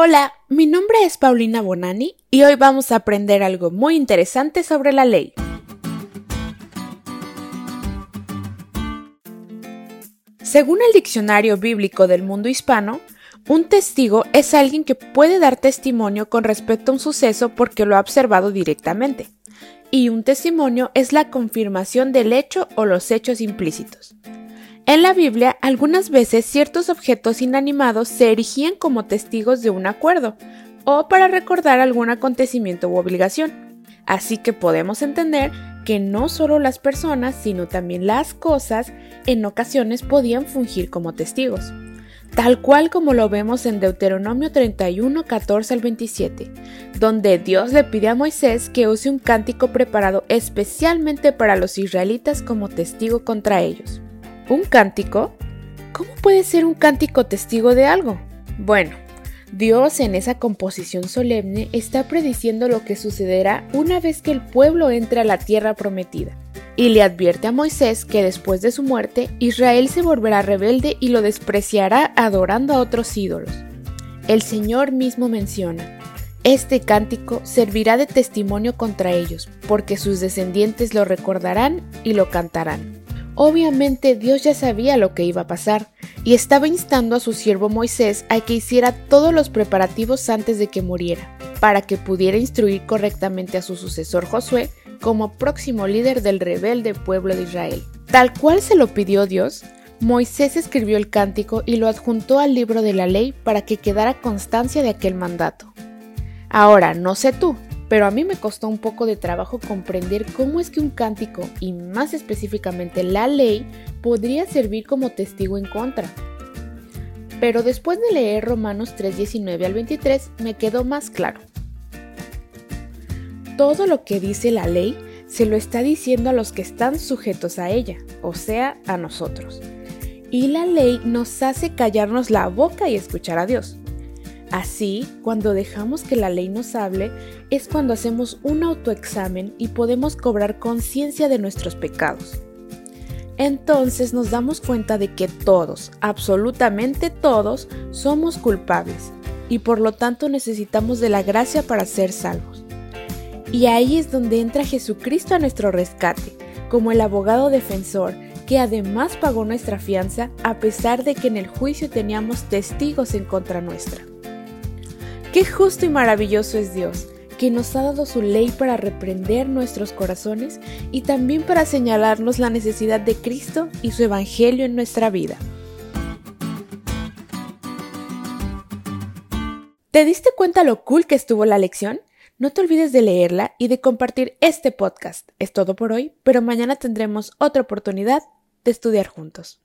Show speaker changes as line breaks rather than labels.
Hola, mi nombre es Paulina Bonani y hoy vamos a aprender algo muy interesante sobre la ley. Según el diccionario bíblico del mundo hispano, un testigo es alguien que puede dar testimonio con respecto a un suceso porque lo ha observado directamente. Y un testimonio es la confirmación del hecho o los hechos implícitos. En la Biblia, algunas veces ciertos objetos inanimados se erigían como testigos de un acuerdo o para recordar algún acontecimiento u obligación. Así que podemos entender que no solo las personas, sino también las cosas en ocasiones podían fungir como testigos. Tal cual como lo vemos en Deuteronomio 31, 14 al 27, donde Dios le pide a Moisés que use un cántico preparado especialmente para los israelitas como testigo contra ellos. ¿Un cántico? ¿Cómo puede ser un cántico testigo de algo? Bueno, Dios en esa composición solemne está prediciendo lo que sucederá una vez que el pueblo entre a la tierra prometida. Y le advierte a Moisés que después de su muerte, Israel se volverá rebelde y lo despreciará adorando a otros ídolos. El Señor mismo menciona, este cántico servirá de testimonio contra ellos, porque sus descendientes lo recordarán y lo cantarán. Obviamente Dios ya sabía lo que iba a pasar y estaba instando a su siervo Moisés a que hiciera todos los preparativos antes de que muriera, para que pudiera instruir correctamente a su sucesor Josué como próximo líder del rebelde pueblo de Israel. Tal cual se lo pidió Dios, Moisés escribió el cántico y lo adjuntó al libro de la ley para que quedara constancia de aquel mandato. Ahora, no sé tú, pero a mí me costó un poco de trabajo comprender cómo es que un cántico, y más específicamente la ley, podría servir como testigo en contra. Pero después de leer Romanos 3:19 al 23 me quedó más claro. Todo lo que dice la ley se lo está diciendo a los que están sujetos a ella, o sea, a nosotros. Y la ley nos hace callarnos la boca y escuchar a Dios. Así, cuando dejamos que la ley nos hable, es cuando hacemos un autoexamen y podemos cobrar conciencia de nuestros pecados. Entonces nos damos cuenta de que todos, absolutamente todos, somos culpables y por lo tanto necesitamos de la gracia para ser salvos. Y ahí es donde entra Jesucristo a nuestro rescate, como el abogado defensor, que además pagó nuestra fianza a pesar de que en el juicio teníamos testigos en contra nuestra. Qué justo y maravilloso es Dios, que nos ha dado su ley para reprender nuestros corazones y también para señalarnos la necesidad de Cristo y su Evangelio en nuestra vida. ¿Te diste cuenta lo cool que estuvo la lección? No te olvides de leerla y de compartir este podcast. Es todo por hoy, pero mañana tendremos otra oportunidad de estudiar juntos.